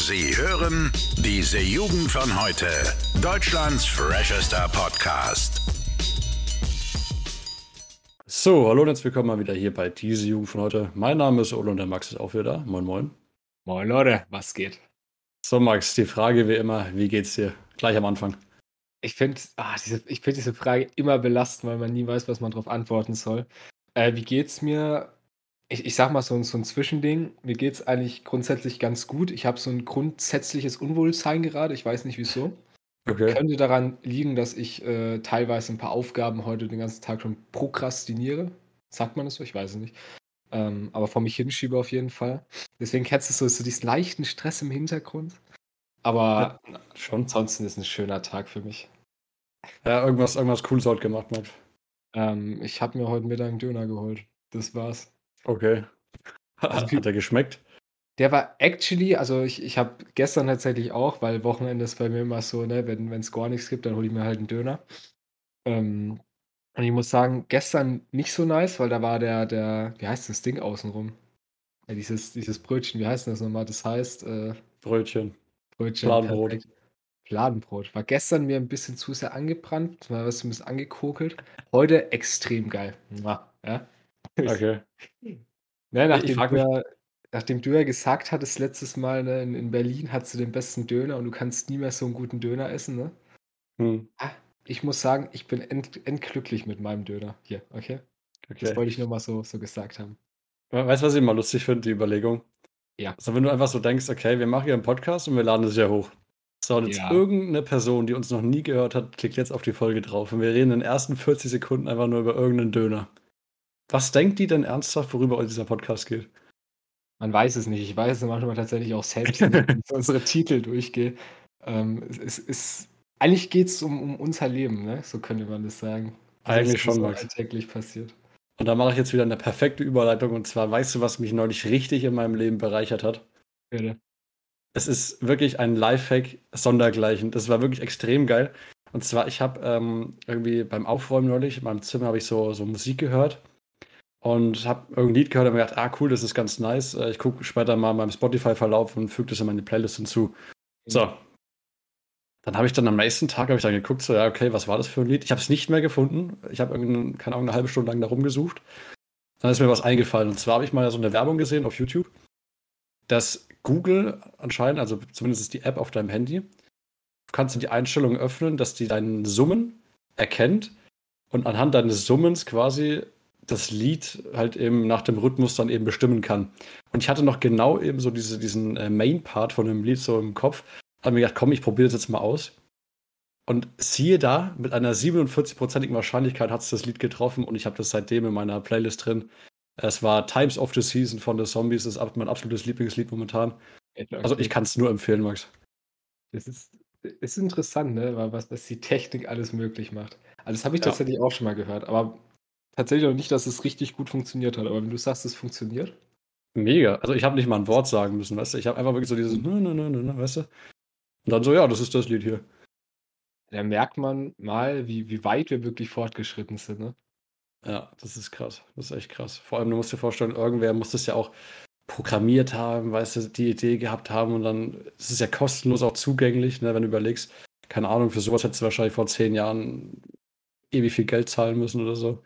Sie hören diese Jugend von heute. Deutschlands freshester Podcast. So, hallo und herzlich willkommen mal wieder hier bei diese Jugend von heute. Mein Name ist Ole und der Max ist auch wieder da. Moin, moin. Moin Leute, was geht? So, Max, die Frage wie immer, wie geht's dir? Gleich am Anfang. Ich finde ah, diese, ich find diese Frage immer belastend, weil man nie weiß, was man darauf antworten soll. Äh, wie geht's mir? Ich, ich sag mal so, ein- so ein Zwischending. Mir geht's eigentlich grundsätzlich ganz gut. Ich habe so ein grundsätzliches Unwohlsein gerade. Ich weiß nicht wieso. Okay. Könnte daran liegen, dass ich äh, teilweise ein paar Aufgaben heute den ganzen Tag schon prokrastiniere. Sagt man das so? Ich weiß es nicht. Ähm, aber vor mich hinschiebe auf jeden Fall. Deswegen kennst du so, so diesen leichten Stress im Hintergrund. Aber Schon. ansonsten ist ein schöner Tag für mich. Ja, irgendwas, irgendwas Cooles heute gemacht, Max. Ähm, ich habe mir heute Mittag einen Döner geholt. Das war's. Okay. Also Hat er geschmeckt? Der war actually, also ich, ich habe gestern tatsächlich auch, weil Wochenende ist bei mir immer so, ne, wenn es gar nichts gibt, dann hole ich mir halt einen Döner. Ähm, und ich muss sagen, gestern nicht so nice, weil da war der, der, wie heißt das Ding außenrum? Ja, dieses, dieses Brötchen, wie heißt denn das nochmal? Das heißt, äh, Brötchen. Brötchen. Fladenbrot. perfekt. Fladenbrot. War gestern mir ein bisschen zu sehr angebrannt, mal was ein bisschen angekokelt. Heute extrem geil. Ja. Okay. Ne, nachdem, frag du mich- ja, nachdem du ja gesagt hattest, letztes Mal ne, in, in Berlin hast du den besten Döner und du kannst nie mehr so einen guten Döner essen, ne? Hm. Ich muss sagen, ich bin end, endglücklich mit meinem Döner. Hier, okay? Das okay. wollte ich nur mal so, so gesagt haben. Weißt du, was ich immer lustig finde, die Überlegung? Ja. Also, wenn du einfach so denkst, okay, wir machen hier einen Podcast und wir laden es ja hoch. So, und jetzt Ja. irgendeine Person, die uns noch nie gehört hat, klickt jetzt auf die Folge drauf und wir reden in den ersten 40 Sekunden einfach nur über irgendeinen Döner. Was denkt die denn ernsthaft, worüber dieser Podcast geht? Man weiß es nicht. Ich weiß es manchmal tatsächlich auch selbst, wenn ich unsere Titel durchgehe. Ähm, es, ist, eigentlich geht es um, um unser Leben, ne? So könnte man das sagen. Eigentlich was schon, Max. alltäglich passiert. Und da mache ich jetzt wieder eine perfekte Überleitung. Und zwar, weißt du, was mich neulich richtig in meinem Leben bereichert hat? Bitte. Es ist wirklich ein Lifehack sondergleichen. Das war wirklich extrem geil. Und zwar, ich habe ähm, irgendwie beim Aufräumen neulich, in meinem Zimmer habe ich so, so Musik gehört und habe irgendein Lied gehört und mir gedacht, ah cool, das ist ganz nice. Äh, Ich gucke später mal in meinem Spotify-Verlauf und füge das in meine Playlist hinzu. So. Dann habe ich dann am nächsten Tag ich dann geguckt, so, ja, okay, was war das für ein Lied? Ich habe es nicht mehr gefunden. Ich habe keine Ahnung, eine halbe Stunde lang da rumgesucht. Dann ist mir was eingefallen. Und zwar habe ich mal so eine Werbung gesehen auf YouTube, dass Google anscheinend, also zumindest die App auf deinem Handy, kannst du die Einstellungen öffnen, dass die deinen Summen erkennt und anhand deines Summens quasi das Lied halt eben nach dem Rhythmus dann eben bestimmen kann. Und ich hatte noch genau eben so diese, diesen äh, Main-Part von dem Lied so im Kopf. Habe mir gedacht, komm, ich probiere das jetzt mal aus. Und siehe da, mit einer 47-prozentigen Wahrscheinlichkeit hat es das Lied getroffen und ich habe das seitdem in meiner Playlist drin. Es war Times of the Season von The Zombies, das ist mein absolutes Lieblingslied momentan. Also ich kann es nur empfehlen, Max. Das ist, ist interessant, ne? Was, was die Technik alles möglich macht. Also das habe ich Ja. tatsächlich auch schon mal gehört, aber tatsächlich auch nicht, dass es richtig gut funktioniert hat. Aber wenn du sagst, es funktioniert, Mega. Also ich habe nicht mal ein Wort sagen müssen, weißt du? Ich habe einfach wirklich so dieses, nö, nö, nö, nö, weißt du? Und dann so, ja, das ist das Lied hier. da merkt man mal, wie, wie weit wir wirklich fortgeschritten sind. Ne? Ja, das ist krass. Das ist echt krass. Vor allem, du musst dir vorstellen, irgendwer muss das ja auch programmiert haben, weißt du, die Idee gehabt haben und dann ist es ja kostenlos auch zugänglich, ne, wenn du überlegst, keine Ahnung, für sowas hättest du wahrscheinlich vor zehn Jahren ewig viel Geld zahlen müssen oder so.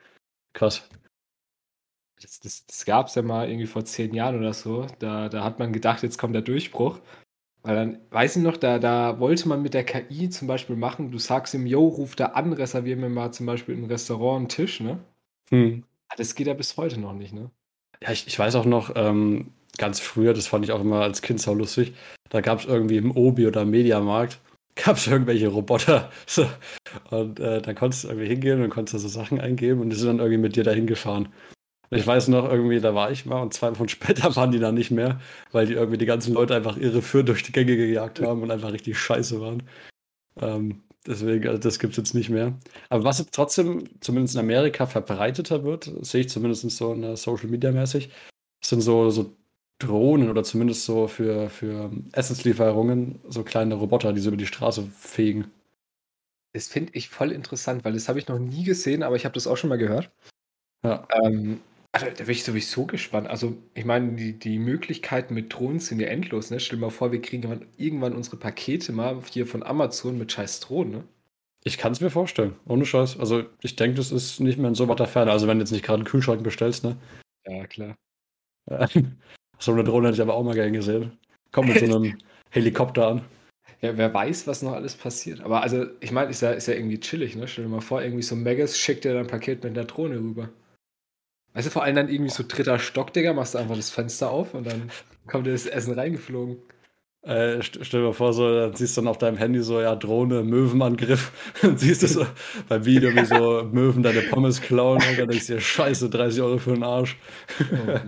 Krass. Das, das, das gab es ja mal irgendwie vor zehn Jahren oder so. Da, da hat man gedacht, jetzt kommt der Durchbruch. Weil dann, weiß ich noch, da, da wollte man mit der KI zum Beispiel machen, du sagst ihm, yo, ruf da an, reservier mir mal zum Beispiel im Restaurant einen Tisch, ne? Hm. Ah, Das geht ja bis heute noch nicht, ne? Ja, ich, ich weiß auch noch, ähm, ganz früher, das fand ich auch immer als Kind sau lustig, da gab es irgendwie im Obi oder Mediamarkt, gab es irgendwelche Roboter. So. Und äh, dann konntest du irgendwie hingehen und konntest da so Sachen eingeben und die sind dann irgendwie mit dir dahin gefahren. Ich weiß noch, irgendwie, da war ich mal und zwei Wochen später waren die dann nicht mehr, weil die irgendwie die ganzen Leute einfach irreführend durch die Gänge gejagt haben und einfach richtig scheiße waren. Ähm, deswegen, also das gibt es jetzt nicht mehr. Aber was jetzt trotzdem, zumindest in Amerika, verbreiteter wird, sehe ich zumindest so in der Social Media mäßig, sind so, so Drohnen oder zumindest so für, für Essenslieferungen so kleine Roboter, die so über die Straße fegen. Das finde ich voll interessant, weil das habe ich noch nie gesehen, aber ich habe das auch schon mal gehört. Ja. Ähm, Also, da bin ich sowieso gespannt. Also, ich meine, die, die Möglichkeiten mit Drohnen sind ja endlos, ne? Stell dir mal vor, wir kriegen irgendwann, unsere Pakete mal hier von Amazon mit scheiß Drohnen, ne? Ich kann es mir vorstellen, ohne Scheiß. Also, ich denke, das ist nicht mehr in so weiter Ferne. Also, wenn du jetzt nicht gerade einen Kühlschrank bestellst, ne? Ja, klar. so eine Drohne hätte ich aber auch mal gern gesehen. Kommt mit so einem Helikopter an. Ja, wer weiß, was noch alles passiert. Aber also, ich meine, ist ja, ist ja irgendwie chillig, ne? Stell dir mal vor, irgendwie so Megas schickt dir dein Paket mit der Drohne rüber. Weißt du, vor allem dann irgendwie so dritter Stock, Digga, machst du einfach das Fenster auf und dann kommt dir das Essen reingeflogen. Äh, st stell dir mal vor, so, dann siehst du dann auf deinem Handy so, ja, Drohne, Möwenangriff. Dann siehst du so beim Video, wie so Möwen deine Pommes klauen. Und dann denkst du dir, scheiße, 30 Euro für den Arsch. Oh,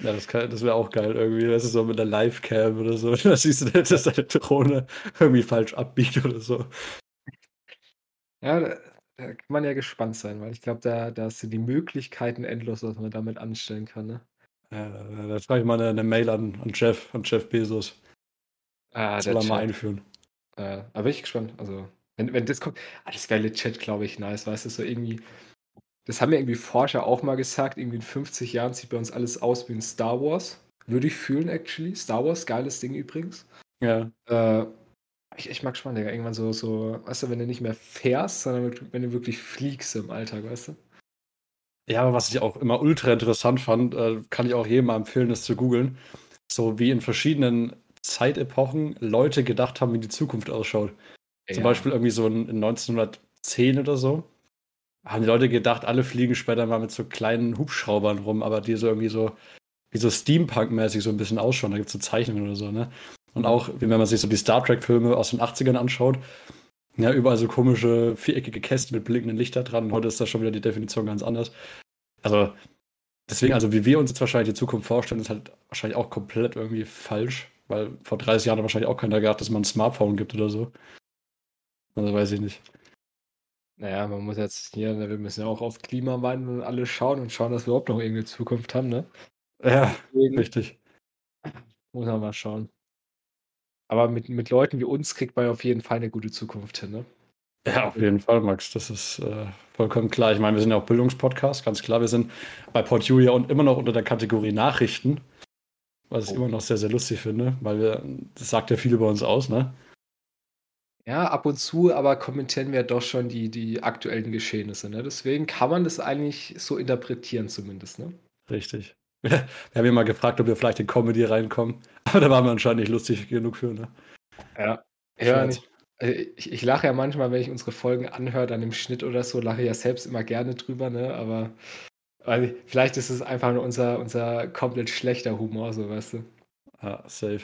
ja, das, das wäre auch geil irgendwie. Das ist so mit der Live-Cam oder so. Da siehst du, dass deine Drohne irgendwie falsch abbiegt oder so. Ja, da, da kann man ja gespannt sein, weil ich glaube, da, da sind die Möglichkeiten endlos, was man damit anstellen kann. Ne? Ja, da schreibe ich mal eine, eine, Mail an, an Jeff, an Jeff Bezos. Ah, das soll er mal einführen. Äh, aber bin ich gespannt. Also, wenn, wenn das kommt, ah, das wäre legit, glaube ich, nice, weißt du, so irgendwie. Das haben ja irgendwie Forscher auch mal gesagt, irgendwie in 50 Jahren sieht bei uns alles aus wie ein Star Wars. Würde ich fühlen, actually. Star Wars, geiles Ding übrigens. Ja. Äh, ich, ich mag spannend, Digga. Irgendwann so, so, weißt du, wenn du nicht mehr fährst, sondern wenn du wirklich fliegst im Alltag, weißt du? Ja, aber was ich auch immer ultra interessant fand, äh, kann ich auch jedem mal empfehlen, das zu googeln. So wie in verschiedenen Zeitepochen Leute gedacht haben, wie die Zukunft ausschaut. Ja. Zum Beispiel irgendwie so in, in 1910 oder so. Haben die Leute gedacht, alle fliegen später mal mit so kleinen Hubschraubern rum, aber die so irgendwie so, wie so Steampunk-mäßig so ein bisschen ausschauen. Da gibt es so Zeichnungen oder so, ne? Und auch, wenn man sich so die Star Trek-Filme aus den 80ern anschaut, ja, überall so komische viereckige Kästen mit blinkenden Lichter dran. Heute ist da schon wieder die Definition ganz anders. Also, deswegen, also wie wir uns jetzt wahrscheinlich die Zukunft vorstellen, ist halt wahrscheinlich auch komplett irgendwie falsch, weil vor 30 Jahren wahrscheinlich auch keiner gedacht, dass man ein Smartphone gibt oder so. Also weiß ich nicht. Naja, man muss jetzt hier, ne, wir müssen ja auch auf Klimawandel und alles schauen und schauen, dass wir überhaupt noch irgendeine Zukunft haben, ne? Ja, Deswegen richtig. Muss man mal schauen. Aber mit, mit Leuten wie uns kriegt man auf jeden Fall eine gute Zukunft hin, ne? Ja, auf jeden Fall, Max. Das ist äh, vollkommen klar. Ich meine, wir sind ja auch Bildungspodcast, ganz klar. Wir sind bei Port Julia und immer noch unter der Kategorie Nachrichten, was ich oh. immer noch sehr, sehr lustig finde, weil wir, das sagt ja viel über uns aus, ne? Ja, ab und zu, aber kommentieren wir doch schon die, die aktuellen Geschehnisse, ne? Deswegen kann man das eigentlich so interpretieren, zumindest, ne? Richtig. Wir haben ja mal gefragt, ob wir vielleicht in Comedy reinkommen, aber da waren wir anscheinend nicht lustig genug für, ne? Ja. Ja, nicht. Also ich, ich lache ja manchmal, wenn ich unsere Folgen anhöre, dann im Schnitt oder so, lache ich ja selbst immer gerne drüber, ne? Aber also vielleicht ist es einfach nur unser, unser komplett schlechter Humor, so weißt du. Ja, safe.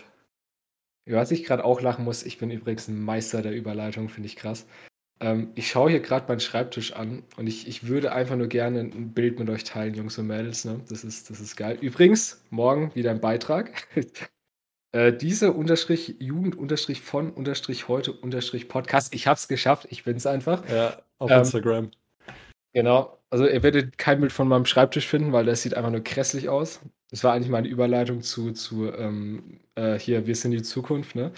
Was ich gerade auch lachen muss, ich bin übrigens ein Meister der Überleitung, finde ich krass. Ähm, ich schaue hier gerade meinen Schreibtisch an und ich, ich würde einfach nur gerne ein Bild mit euch teilen, Jungs und Mädels. Ne? Das, ist, das ist geil. Übrigens, morgen wieder ein Beitrag. äh, diese Unterstrich Jugend Unterstrich von Unterstrich heute Unterstrich Podcast. Ich habe es geschafft. Ich bin es einfach. Ja, auf ähm, Instagram. Genau. Also ihr werdet kein Bild von meinem Schreibtisch finden, weil das sieht einfach nur grässlich aus. Das war eigentlich meine Überleitung zu, zu ähm, äh, hier, wir sind die Zukunft, ne?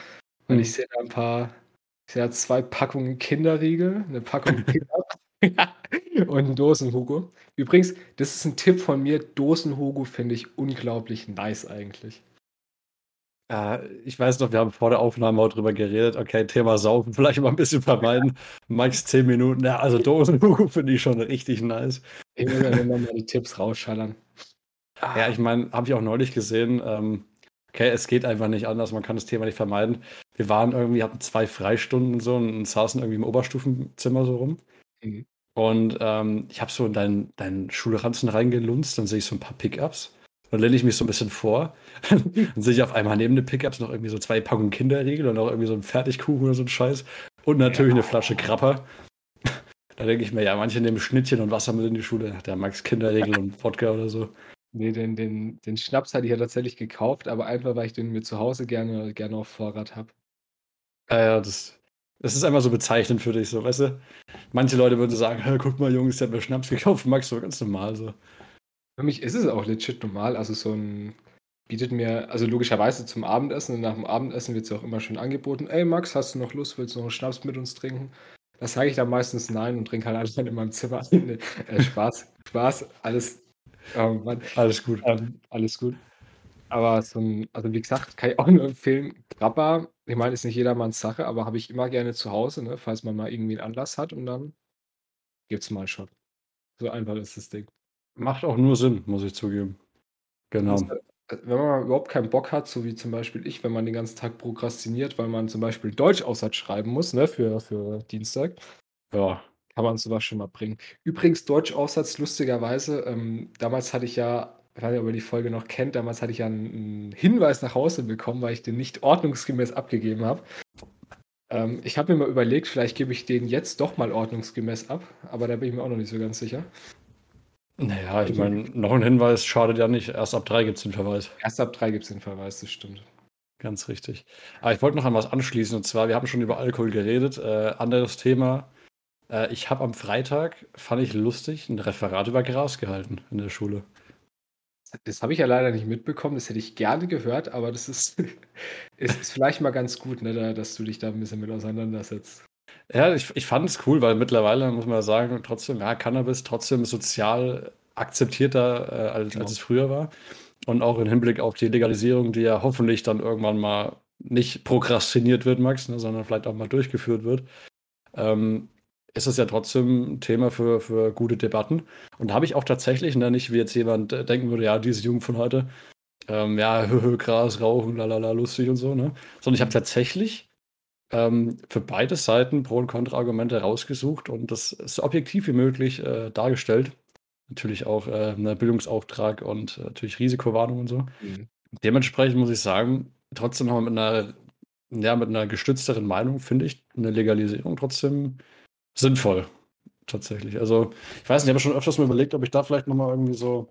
Und mhm. ich sehe da ein paar Sie hat zwei Packungen Kinderriegel, eine Packung Kinder und ein Dosen-Hugo. Übrigens, das ist ein Tipp von mir. Dosen-Hugo finde ich unglaublich nice eigentlich. Ja, ich weiß noch, wir haben vor der Aufnahme auch drüber geredet. Okay, Thema Saufen vielleicht mal ein bisschen vermeiden. Max 10 Minuten. Ja, also Dosen-Hugo finde ich schon richtig nice. Ich muss ja mal die Tipps rausschallern. Ja, ich meine, habe ich auch neulich gesehen. Ähm, okay, es geht einfach nicht anders. Man kann das Thema nicht vermeiden wir waren irgendwie, hatten zwei Freistunden und so und saßen irgendwie im Oberstufenzimmer so rum. Mhm. Und ähm, ich habe so in deinen, deinen Schulranzen reingelunzt, dann sehe ich so ein paar Pickups. Dann lehne ich mich so ein bisschen vor. dann sehe ich auf einmal neben den Pickups noch irgendwie so zwei Packungen Kinderriegel und auch irgendwie so ein Fertigkuchen oder so ein Scheiß. Und natürlich ja. eine Flasche Krapper. da denke ich mir, ja, manche nehmen Schnittchen und Wasser mit in die Schule. Der Max Kinderriegel und Wodka oder so. Nee, den, den, den Schnaps hatte ich ja tatsächlich gekauft, aber einfach, weil ich den mir zu Hause gerne, gerne auf Vorrat habe. Ja, ja, das, das ist einfach so bezeichnend für dich, so, weißt du? Manche Leute würden sagen, guck mal, Jungs, der hat mir Schnaps gekauft, Max, so ganz normal so. Für mich ist es auch legit normal, also so ein bietet mir, also logischerweise zum Abendessen und nach dem Abendessen wird es auch immer schön angeboten, ey Max, hast du noch Lust, willst du noch einen Schnaps mit uns trinken? Das sage ich dann meistens nein und trinke halt alles in meinem Zimmer. äh, Spaß, Spaß, alles, Mann. Alles gut. Ähm, alles gut. Aber so ein also, wie gesagt, kann ich auch nur empfehlen, Grappa, ich meine, ist nicht jedermanns Sache, aber habe ich immer gerne zu Hause, ne, falls man mal irgendwie 'n Anlass hat und dann gibt's mal schon. So einfach ist das Ding. Macht auch nur Sinn, muss ich zugeben. Genau. Wenn man überhaupt keinen Bock hat, so wie zum Beispiel ich, wenn man den ganzen Tag prokrastiniert, weil man zum Beispiel Deutschaufsatz schreiben muss, ne, für für Dienstag, Ja. kann man so was schon mal bringen. Übrigens, Deutschaufsatz lustigerweise, ähm, damals hatte ich ja ich weiß nicht, ob ihr die Folge noch kennt, damals hatte ich ja 'n 'n Hinweis nach Hause bekommen, weil ich den nicht ordnungsgemäß abgegeben habe. Ähm, ich habe mir mal überlegt, vielleicht gebe ich den jetzt doch mal ordnungsgemäß ab, aber da bin ich mir auch noch nicht so ganz sicher. Na ja, ich meine, noch 'n Hinweis schadet ja nicht. Erst ab 3 gibt's den Verweis. Erst ab 3 gibt's den Verweis, das stimmt. Ganz richtig. Aber ich wollte noch an was anschließen und zwar, wir haben schon über Alkohol geredet. Äh, anderes Thema. Äh, ich habe am Freitag, fand ich lustig, 'n Referat über Gras gehalten in der Schule. Das habe ich ja leider nicht mitbekommen, das hätte ich gerne gehört, aber das ist ist ist vielleicht mal ganz gut, ne, da dass du dich da 'n bisschen mit auseinandersetzt. Ja, ich ich fand es cool, weil mittlerweile muss man ja sagen, trotzdem, ja, Cannabis trotzdem sozial akzeptierter, äh, als Genau. als es früher war. Und auch im Hinblick auf die Legalisierung, die ja hoffentlich dann irgendwann mal nicht prokrastiniert wird, Max, ne, sondern vielleicht auch mal durchgeführt wird, ähm, ist es ja trotzdem 'n Thema für für gute Debatten. Und da habe ich auch tatsächlich, ne, nicht wie jetzt jemand, äh, denken würde, ja, diese Jugend von heute, ähm, ja, Gras rauchen, la la la, lustig und so, ne? Sondern ich habe tatsächlich, ähm, für beide Seiten Pro und Kontraargumente rausgesucht und das so objektiv wie möglich, äh, dargestellt. Natürlich auch, äh, ne, Bildungsauftrag und äh, natürlich Risikowarnung und so. Mhm. Dementsprechend muss ich sagen, trotzdem noch mal mit 'ner ja, mit 'ner gestützteren Meinung finde ich 'ne Legalisierung trotzdem sinnvoll, tatsächlich. Also, ich weiß nicht, ich habe schon öfters mal überlegt, ob ich da vielleicht noch mal irgendwie so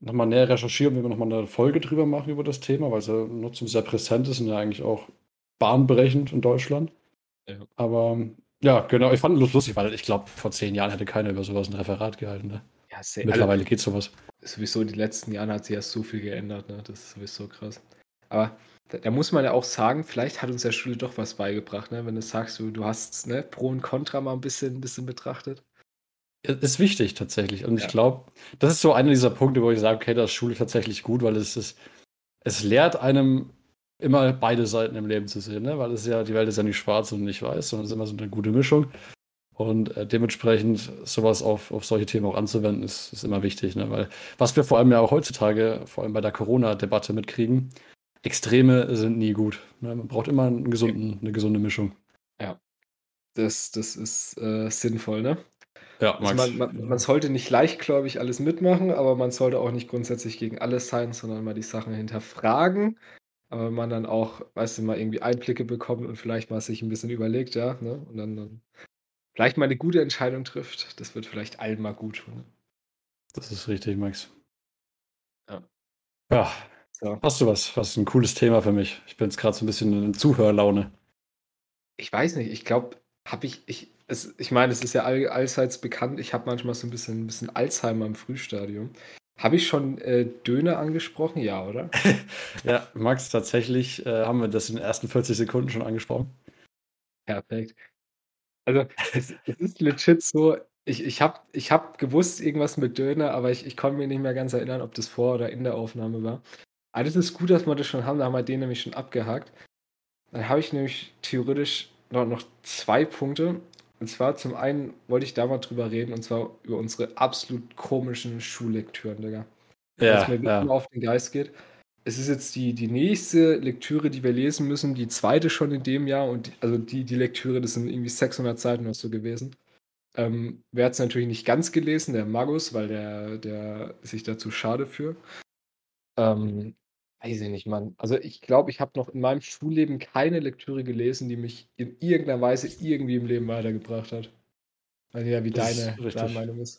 noch mal näher recherchiere und wir noch mal 'ne Folge drüber machen über das Thema, weil's ja Nutzung sehr präsent ist und ja eigentlich auch bahnbrechend in Deutschland. Ja. Aber ja, genau, ich fand bloß lustig, weil ich glaube, vor 10 Jahren hätte keiner über so was 'n Referat gehalten, ne? Ja, se also Mittlerweile geht so was. sowieso in den letzten Jahren hat sich ja so viel geändert, ne? Das ist sowieso krass. Aber da da muss man ja auch sagen, vielleicht hat uns ja Schule doch was beigebracht, ne? Wenn du sagst, du du hast, ne, Pro und Contra mal 'n bisschen 'n bisschen betrachtet. Ist wichtig tatsächlich. Und ich Ja. glaube, das ist so einer dieser Punkte, wo ich sage: „Okay, da ist Schule tatsächlich gut“, weil es ist es lehrt einem immer beide Seiten im Leben zu sehen, ne? Weil es ja die Welt ist ja nicht schwarz und nicht weiß, sondern es ist immer so 'ne gute Mischung. Und, äh, dementsprechend so was auf auf solche Themen auch anzuwenden, ist ist immer wichtig, ne? Weil was wir vor allem ja auch heutzutage, vor allem bei der Corona-Debatte mitkriegen, Extreme sind nie gut, ne? Man braucht immer 'n gesunden 'ne gesunde Mischung. Ja. Das das ist, äh, sinnvoll, ne? Ja, Also, Max. man man man sollte nicht leichtgläubig alles mitmachen, aber man sollte auch nicht grundsätzlich gegen alles sein, sondern mal die Sachen hinterfragen. Aber wenn man dann auch, weißt du, mal irgendwie Einblicke bekommt und vielleicht mal sich 'n bisschen überlegt, ja, ne, und dann dann vielleicht mal 'ne gute Entscheidung trifft, das wird vielleicht allen mal guttun. Das ist richtig, Max. Ja. Ja. So. Hast du was was 'n cooles Thema für mich? Ich bin jetzt grad so 'n bisschen in Zuhörlaune. Ich weiß nicht, ich glaube, habe ich ich es ich meine, es ist ja all allseits bekannt, ich habe manchmal so 'n bisschen 'n bisschen Alzheimer im Frühstadium. Habe ich schon, äh, Döner angesprochen? Ja, oder? Ja, Max, tatsächlich, äh, haben wir das in den ersten 40 Sekunden schon angesprochen. Perfekt. Also, es es ist legit so, ich ich habe ich habe gewusst, irgendwas mit Döner, aber ich ich konnte mich nicht mehr ganz erinnern, ob das vor oder in der Aufnahme war. Aber das ist gut, dass wir das schon haben, da haben wir den nämlich schon abgehakt. Dann habe ich nämlich theoretisch no noch 2 Punkte. Und zwar zum einen wollte ich da mal drüber reden, und zwar über unsere absolut komischen Schullektüren, Digga. Ja, Was mir wirklich ja. immer auf den Geist geht. Es ist jetzt die die nächste Lektüre, die wir lesen müssen, die 2. schon in dem Jahr und also die die Lektüre, das sind irgendwie 600 Seiten oder so gewesen. Ähm, wer hat's natürlich nicht ganz gelesen? Der Magus, weil der der sich da zu schade für. Ähm, weiß ich nicht, Mann. Also, ich glaube, ich habe noch in meinem Schulleben keine Lektüre gelesen, die mich in irgend 'ner Weise irgendwie im Leben weitergebracht hat. Nicht, ja, wie deine deine. Meinung ist.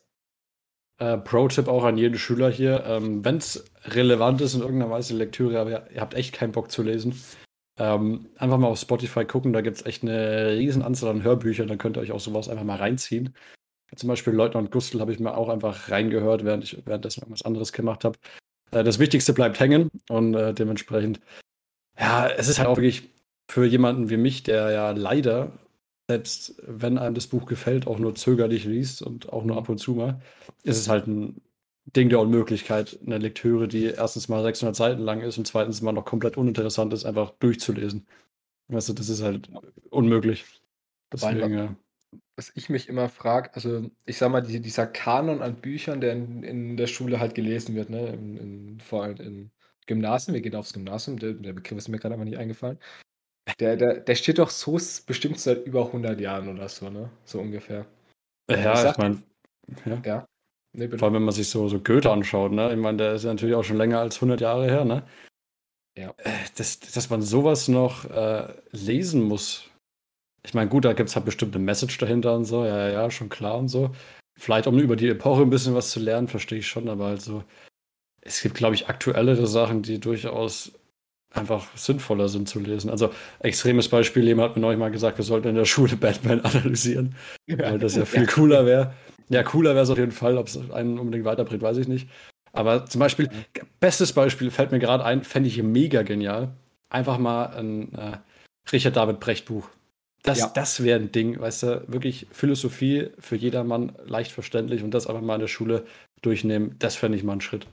Äh, Pro-Tipp auch an jeden Schüler hier, ähm, wenn's relevant ist in irgend 'ner Weise Lektüre, aber ihr ihr habt echt keinen Bock zu lesen, ähm, einfach mal auf Spotify gucken, da gibt's echt 'ne Riesenanzahl an Hörbüchern, dann könnt ihr euch auch so was einfach mal reinziehen. Zum Beispiel Leutnant Gustl habe ich mir auch einfach reingehört, während ich währenddessen irgendwas anderes gemacht habe. Äh, das Wichtigste bleibt hängen und, äh, dementsprechend ja, es ist halt auch wirklich für jemanden wie mich, der ja leider, selbst wenn einem das Buch gefällt, auch nur zögerlich liest und auch nur ab und zu mal, ist es halt 'n Ding der Unmöglichkeit, eine Lektüre, die erstens mal 600 Seiten lang ist und zweitens mal noch komplett uninteressant ist, einfach durchzulesen. Weißt du, das ist halt unmöglich. Deswegen, ja. Was ich mich immer frage, also ich sag mal, die, dieser Kanon an Büchern, der in, in der Schule halt gelesen wird, ne, in, in, vor allem in Gymnasien, wir gehen aufs Gymnasium, der, der Begriff ist mir gerade aber nicht eingefallen. Der, der, der steht doch so bestimmt seit über 100 Jahren oder so, ne? So ungefähr. Ja, ich, ich meine, ja. ja. Nee, Vor allem, wenn man sich so, so Goethe anschaut, ne? Ich meine, der ist ja natürlich auch schon länger als 100 Jahre her, ne? Ja. Äh, dass, dass man sowas noch äh, lesen muss. Ich meine, gut, da gibt es halt bestimmt eine Message dahinter und so, ja, ja, ja, schon klar und so. Vielleicht, um über die Epoche ein bisschen was zu lernen, verstehe ich schon, aber halt so, es gibt, glaube ich, aktuellere Sachen, die durchaus einfach sinnvoller sind zu lesen. Also, extremes Beispiel, jemand hat mir neulich mal gesagt, wir sollten in der Schule Batman analysieren, weil das ja viel cooler wäre. Ja, cooler wäre es auf jeden Fall, ob es einen unbedingt weiterbringt, weiß ich nicht. Aber zum Beispiel, bestes Beispiel fällt mir gerade ein, fände ich mega genial. Einfach mal ein äh, Richard David Brecht Buch. Das, ja. das wäre ein Ding, weißt du, wirklich Philosophie für jedermann leicht verständlich und das einfach mal in der Schule durchnehmen, das fände ich mal einen Schritt.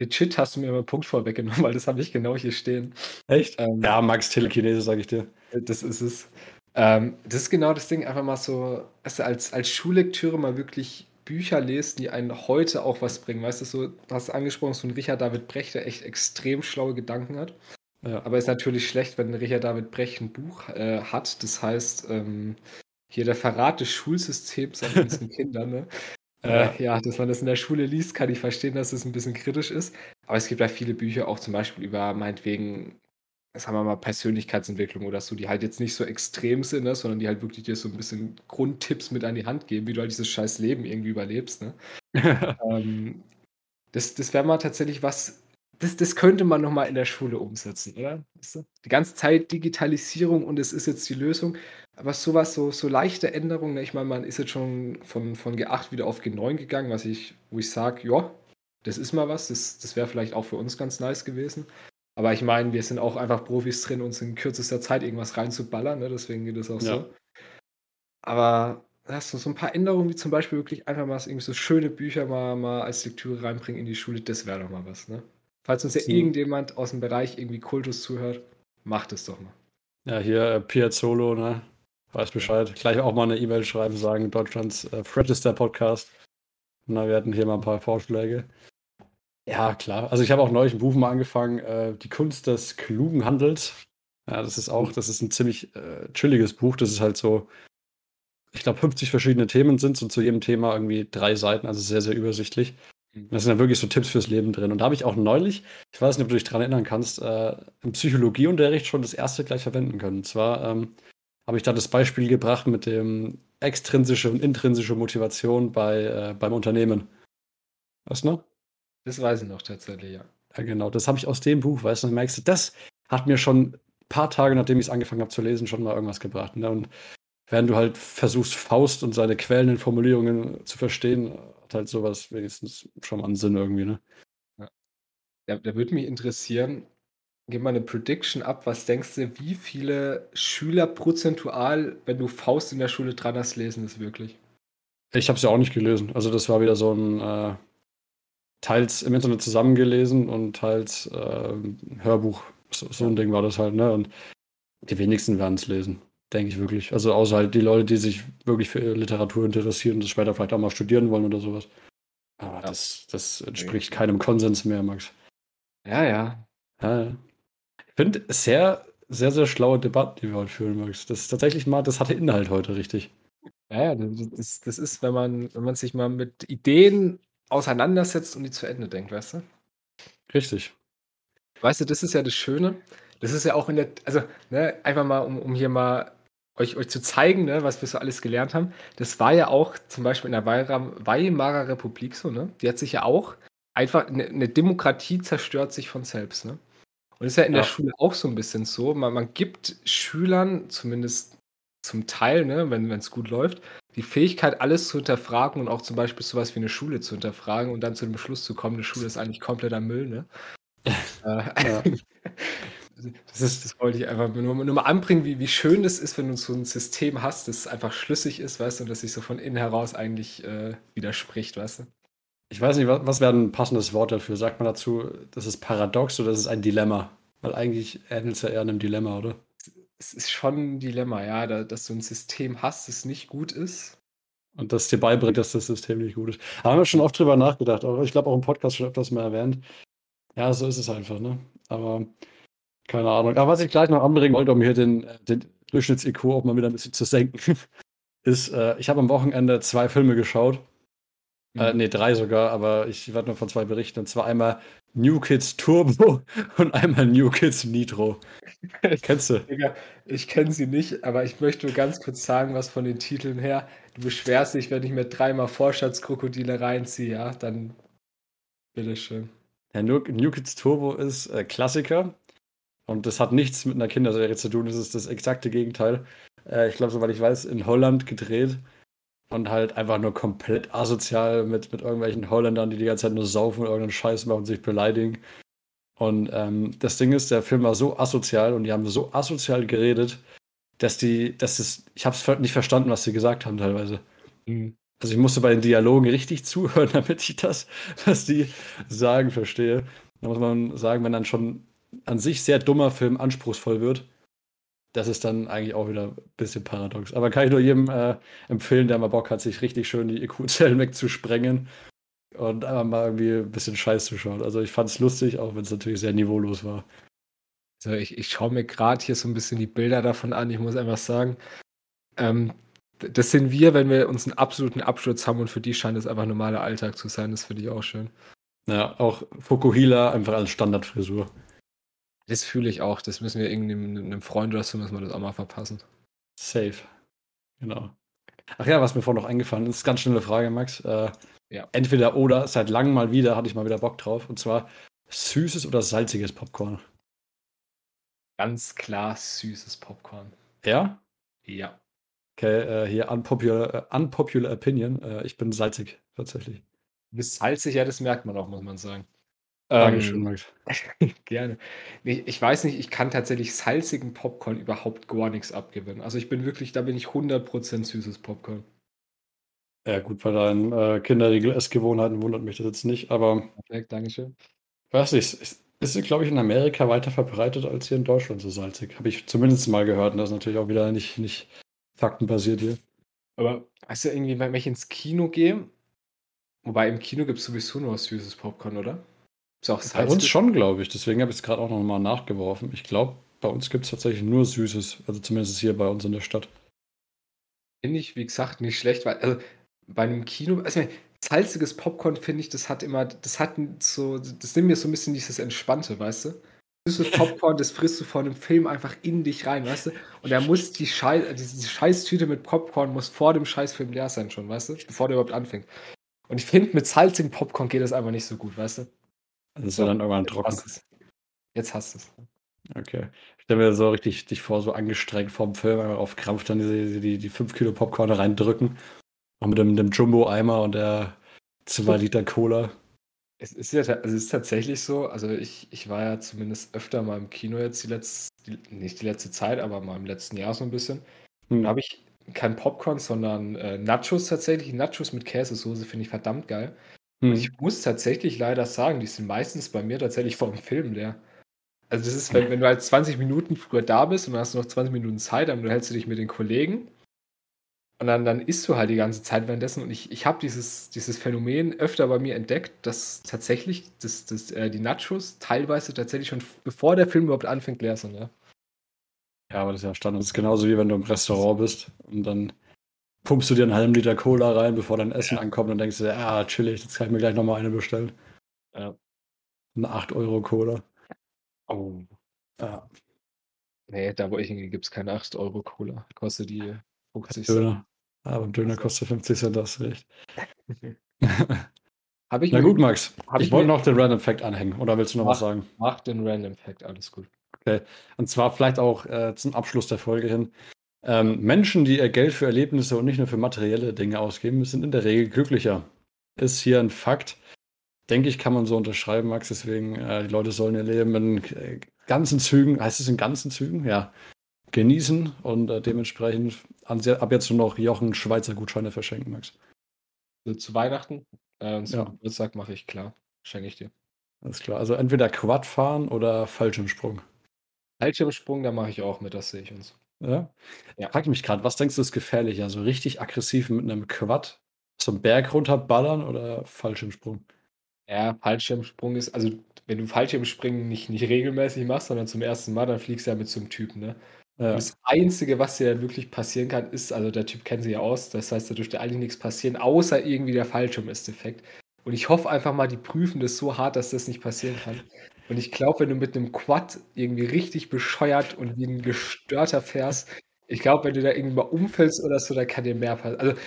Den Shit hast du mir immer einen Punkt vorweggenommen, weil das habe ich genau hier stehen. Echt? Ähm, ja, Max Telekinese, sage ich dir. Das ist es. Ähm, das ist genau das Ding, einfach mal so, also als, als Schullektüre mal wirklich Bücher lesen, die einen heute auch was bringen. Weißt du, so, du hast angesprochen, so ein Richard David Brecht, der echt extrem schlaue Gedanken hat. Ja. Aber ist natürlich schlecht, wenn Richard David Brecht ein Buch äh, hat. Das heißt, ähm, hier der Verrat des Schulsystems an unseren Kindern. Ne? Äh, ja, dass man das in der Schule liest, kann ich verstehen, dass es ein bisschen kritisch ist. Aber es gibt ja viele Bücher, auch zum Beispiel über meinetwegen sagen wir mal, Persönlichkeitsentwicklung oder so, die halt jetzt nicht so extrem sind, ne, sondern die halt wirklich dir so ein bisschen Grundtipps mit an die Hand geben, wie du halt dieses scheiß Leben irgendwie überlebst. Ne? ähm, das das wäre mal tatsächlich was, das, das könnte man nochmal in der Schule umsetzen, oder? Weißt du? Die ganze Zeit Digitalisierung und es ist jetzt die Lösung. Aber sowas, so, so leichte Änderungen, ne? ich meine, man ist jetzt schon von, von G8 wieder auf G9 gegangen, was ich, wo ich sage, ja, das ist mal was, das, das wäre vielleicht auch für uns ganz nice gewesen. Aber ich meine, wir sind auch einfach Profis drin, uns in kürzester Zeit irgendwas reinzuballern, ne? deswegen geht es auch ja. so. Aber hast du so ein paar Änderungen, wie zum Beispiel wirklich einfach mal irgendwie so schöne Bücher mal, mal als Lektüre reinbringen in die Schule, das wäre doch mal was, ne? Falls uns ja so. irgendjemand aus dem Bereich irgendwie Kultus zuhört, macht es doch mal. Ja, hier äh, Piazzolo, ne? Weiß Bescheid. Gleich auch mal eine E-Mail schreiben, sagen, Deutschlands äh, Register Podcast. Na, wir hatten hier mal ein paar Vorschläge. Ja, klar. Also ich habe auch neulich ein Buch mal angefangen, äh, Die Kunst des klugen Handels. Ja, das ist auch, das ist ein ziemlich äh, chilliges Buch. Das ist halt so, ich glaube, 50 verschiedene Themen sind und zu jedem Thema irgendwie drei Seiten, also sehr, sehr übersichtlich. Mhm. Da sind dann wirklich so Tipps fürs Leben drin. Und da habe ich auch neulich, ich weiß nicht, ob du dich daran erinnern kannst, äh, im Psychologieunterricht schon das erste gleich verwenden können. Und zwar ähm, habe ich da das Beispiel gebracht mit dem extrinsische und intrinsische Motivation bei, äh, beim Unternehmen. Was noch? Das weiß ich noch tatsächlich, ja. Ja, genau. Das habe ich aus dem Buch, weißt du, dann merkst du, das hat mir schon ein paar Tage, nachdem ich es angefangen habe zu lesen, schon mal irgendwas gebracht. Ne? Und während du halt versuchst, Faust und seine quälenden Formulierungen zu verstehen, hat halt sowas wenigstens schon mal einen Sinn irgendwie, ne? Ja. ja da würde mich interessieren, gib mal eine Prediction ab. Was denkst du, wie viele Schüler prozentual, wenn du Faust in der Schule dran hast, lesen es wirklich? Ich habe es ja auch nicht gelesen. Also das war wieder so ein äh, teils im Internet zusammengelesen und teils äh, Hörbuch. So, so, ein Ding war das halt, ne? Und die wenigsten werden es lesen, denke ich wirklich. Also außer halt die Leute, die sich wirklich für Literatur interessieren und das später vielleicht auch mal studieren wollen oder sowas. Aber ja. das, das entspricht okay. keinem Konsens mehr, Max. Ja, ja. ja, ja. Ich finde sehr, sehr, sehr schlaue Debatten, die wir heute führen, Max. Das ist tatsächlich mal, das hatte Inhalt heute richtig. Ja, ja, das, das ist, wenn man, wenn man sich mal mit Ideen auseinandersetzt und die zu Ende denkt, weißt du? Richtig. Weißt du, das ist ja das Schöne. Das ist ja auch in der, also, ne, einfach mal, um, um hier mal euch, euch zu zeigen, ne, was wir so alles gelernt haben. Das war ja auch zum Beispiel in der Weimarer Republik so, ne? Die hat sich ja auch einfach, eine, eine Demokratie zerstört sich von selbst, ne? Und das ist ja in ja. der Schule auch so ein bisschen so. Man, man gibt Schülern, zumindest zum Teil, ne, wenn es gut läuft, die Fähigkeit, alles zu hinterfragen und auch zum Beispiel sowas wie eine Schule zu hinterfragen und dann zu dem Schluss zu kommen, eine Schule ist eigentlich kompletter Müll, ne? Äh, das, ist, das wollte ich einfach nur, nur mal anbringen, wie, wie schön es ist, wenn du so ein System hast, das einfach schlüssig ist, weißt du, und das sich so von innen heraus eigentlich äh, widerspricht, weißt du? Ich weiß nicht, was, was wäre ein passendes Wort dafür? Sagt man dazu, das ist paradox oder das ist ein Dilemma? Weil eigentlich ähnelt es ja eher einem Dilemma, oder? Es ist schon ein Dilemma, ja, da, dass du ein System hast, das nicht gut ist. Und das dir beibringt, dass das System nicht gut ist. Da haben wir schon oft drüber nachgedacht, aber ich glaube auch im Podcast schon öfters mal erwähnt. Ja, so ist es einfach, ne? Aber keine Ahnung. Aber was ich gleich noch anbringen wollte, um hier den, den Durchschnitts-IQ auch mal wieder ein bisschen zu senken, ist, äh, ich habe am Wochenende zwei Filme geschaut. Äh, mhm. nee, drei sogar, aber ich werde nur von zwei berichten. Und zwar einmal New Kids Turbo und einmal New Kids Nitro. Kennst du? Digga, ich kenne sie nicht, aber ich möchte nur ganz kurz sagen, was von den Titeln her. Du beschwerst dich, wenn ich mir dreimal Vorstadtskrokodile reinziehe, ja? Dann bitteschön. Ja, New, New Kids Turbo ist äh, Klassiker. Und das hat nichts mit einer Kinderserie zu tun. Das ist das exakte Gegenteil. Äh, ich glaube, soweit ich weiß, in Holland gedreht. Und halt einfach nur komplett asozial mit, mit irgendwelchen Holländern, die die ganze Zeit nur saufen und irgendeinen Scheiß machen und sich beleidigen. Und ähm, das Ding ist, der Film war so asozial und die haben so asozial geredet, dass die, dass es, ich habe es nicht verstanden, was sie gesagt haben teilweise. Mhm. Also ich musste bei den Dialogen richtig zuhören, damit ich das, was die sagen, verstehe. Da muss man sagen, wenn dann schon an sich sehr dummer Film anspruchsvoll wird, das ist dann eigentlich auch wieder ein bisschen paradox. Aber kann ich nur jedem äh, empfehlen, der mal Bock hat, sich richtig schön die IQ-Zellen wegzusprengen und einfach mal irgendwie ein bisschen Scheiß zu schauen. Also ich fand es lustig, auch wenn es natürlich sehr niveaulos war. Also ich, ich schaue mir gerade hier so ein bisschen die Bilder davon an. Ich muss einfach sagen, ähm, das sind wir, wenn wir uns einen absoluten Absturz haben und für die scheint es einfach normaler Alltag zu sein. Das finde ich auch schön. Ja, auch Fukuhila einfach als Standardfrisur. Das fühle ich auch. Das müssen wir irgendeinem Freund oder so müssen wir das auch mal verpassen. Safe. Genau. Ach ja, was mir vorhin noch eingefallen ist, ganz schnelle Frage, Max. Äh, ja. Entweder oder, seit langem mal wieder, hatte ich mal wieder Bock drauf. Und zwar süßes oder salziges Popcorn. Ganz klar süßes Popcorn. Ja? Ja. Okay, äh, hier unpopular, uh, unpopular Opinion. Äh, ich bin salzig, tatsächlich. Du bist salzig, ja, das merkt man auch, muss man sagen. Dankeschön, ähm, Max. gerne. Nee, ich weiß nicht, ich kann tatsächlich salzigen Popcorn überhaupt gar nichts abgewinnen. Also ich bin wirklich, da bin ich 100% süßes Popcorn. Ja, gut, bei deinen äh, Kinderriegel-Essgewohnheiten wundert mich das jetzt nicht, aber. Perfekt, Dankeschön. Weiß nicht, ist, ist glaube ich, in Amerika weiter verbreitet als hier in Deutschland so salzig. Habe ich zumindest mal gehört und das ist natürlich auch wieder nicht, nicht faktenbasiert hier. Aber weißt du, irgendwie, wenn ich ins Kino gehe, wobei im Kino gibt es sowieso nur süßes Popcorn, oder? Bei uns schon, glaube ich. Deswegen habe ich es gerade auch noch mal nachgeworfen. Ich glaube, bei uns gibt es tatsächlich nur Süßes. Also zumindest hier bei uns in der Stadt. Finde ich, wie gesagt, nicht schlecht, weil also bei einem Kino, also salziges Popcorn finde ich, das hat immer, das hat so, das nimmt mir so ein bisschen dieses Entspannte, weißt du? Süßes Popcorn, das frisst du vor einem Film einfach in dich rein, weißt du? Und er muss die Scheiß, diese Scheißtüte mit Popcorn muss vor dem Scheißfilm leer sein schon, weißt du? Bevor der überhaupt anfängt. Und ich finde, mit salzigem Popcorn geht das einfach nicht so gut, weißt du? Das ist ja dann irgendwann trocken. Jetzt hast du es. Okay. Ich stelle mir so richtig dich vor, so angestrengt vom Film, auf Krampf dann die, die, die 5 Kilo Popcorn reindrücken. Und mit dem, dem Jumbo-Eimer und der 2 Liter Cola. Es ist ja also es ist tatsächlich so, also ich, ich war ja zumindest öfter mal im Kino jetzt die letzte, nicht die letzte Zeit, aber mal im letzten Jahr so ein bisschen. Hm. Da habe ich kein Popcorn, sondern äh, Nachos tatsächlich. Nachos mit Käsesoße finde ich verdammt geil. Hm. Und ich muss tatsächlich leider sagen, die sind meistens bei mir tatsächlich vor dem Film leer. Also das ist, wenn, wenn du halt 20 Minuten früher da bist und dann hast du noch 20 Minuten Zeit, dann hältst du dich mit den Kollegen und dann, dann isst du halt die ganze Zeit währenddessen. Und ich, ich habe dieses, dieses Phänomen öfter bei mir entdeckt, dass tatsächlich das, das, äh, die Nachos teilweise tatsächlich schon bevor der Film überhaupt anfängt leer sind. Ja, ja aber das ist ja Standard. Das ist genauso wie wenn du im Restaurant bist und dann pumpst du dir einen halben Liter Cola rein, bevor dein Essen ja. ankommt und denkst du, ja, chillig, jetzt kann ich mir gleich nochmal eine bestellen. Ja. Eine 8 Euro Cola. Oh. Ja. Nee, da wo ich hingehe, gibt es keine 8 Euro Cola. Kostet die 50 Cent. Döner. Ja, beim Döner kostet 50 Cent, das recht. Hab ich Na gut, Max. Ich, ich wollte noch den Random Fact anhängen. Oder willst du noch mach, was sagen? Mach den Random Fact, alles gut. Okay. Und zwar vielleicht auch äh, zum Abschluss der Folge hin. Ähm, Menschen, die ihr Geld für Erlebnisse und nicht nur für materielle Dinge ausgeben, sind in der Regel glücklicher. Ist hier ein Fakt. Denke ich, kann man so unterschreiben, Max. Deswegen, äh, die Leute sollen ihr Leben in äh, ganzen Zügen, heißt es in ganzen Zügen? Ja. Genießen und äh, dementsprechend ab jetzt nur noch Jochen Schweizer Gutscheine verschenken, Max. Zu Weihnachten? Äh, zum Ja. Geburtstag mache ich klar. Schenke ich dir. Alles klar. Also entweder Quad fahren oder Fallschirmsprung. Fallschirmsprung, da mache ich auch mit, das sehe ich uns. Ja? Ja. Frag mich gerade, was denkst du ist gefährlicher? So richtig aggressiv mit einem Quad zum Berg runterballern oder Fallschirmsprung? Ja, Fallschirmsprung ist, also wenn du Fallschirmspringen nicht, nicht regelmäßig machst, sondern zum ersten Mal, dann fliegst du ja mit so einem Typen, ne? Ja. das Einzige, was dir dann wirklich passieren kann, ist, also der Typ kennt sich ja aus, das heißt, da dürfte eigentlich nichts passieren, außer irgendwie der Fallschirm ist defekt. Und ich hoffe einfach mal, die prüfen das so hart, dass das nicht passieren kann. Und ich glaube, wenn du mit einem Quad irgendwie richtig bescheuert und wie ein Gestörter fährst, ich glaube, wenn du da irgendwie mal umfällst oder so, dann kann dir mehr passieren. Also,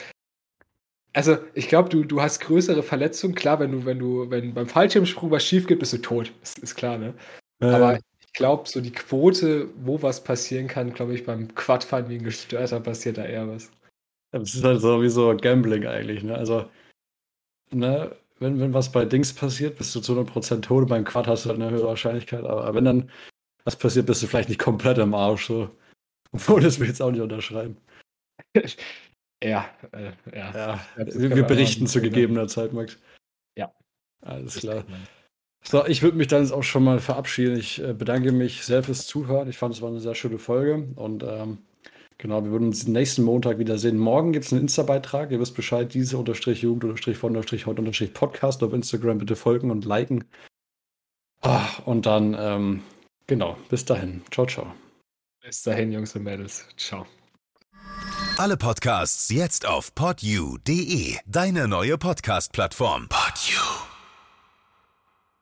also ich glaube, du, du hast größere Verletzungen. Klar, wenn du, wenn du, wenn beim Fallschirmsprung was schief geht, bist du tot. Das ist klar, ne? Aber Äh, ich glaube, so die Quote, wo was passieren kann, glaube ich, beim Quadfahren wie ein Gestörter passiert da eher was. das ist halt so wie so Gambling eigentlich, ne? Also, ne, wenn, wenn was bei Dings passiert, bist du zu 100% tot. Beim Quad hast du halt eine höhere Wahrscheinlichkeit. Aber wenn dann was passiert, bist du vielleicht nicht komplett am Arsch. So. Obwohl, das will ich jetzt auch nicht unterschreiben. Ja, äh, ja. Ja, wir, wir berichten zu gegebener Zeit, Max. Ja. Alles klar. So, ich würde mich dann jetzt auch schon mal verabschieden. Ich äh, bedanke mich sehr fürs Zuhören. Ich fand, es war eine sehr schöne Folge. Und ähm, genau, wir würden uns nächsten Montag wiedersehen. Morgen gibt es einen Insta-Beitrag. Ihr wisst Bescheid, diese unterstrich Jugend unterstrich von unterstrich heute unterstrich Podcast auf Instagram bitte folgen und liken. Ah, und dann, ähm, genau, bis dahin. Ciao, ciao. Bis dahin, Jungs und Mädels. Ciao. Alle Podcasts jetzt auf podyou.de, deine neue Podcast-Plattform. Podyou.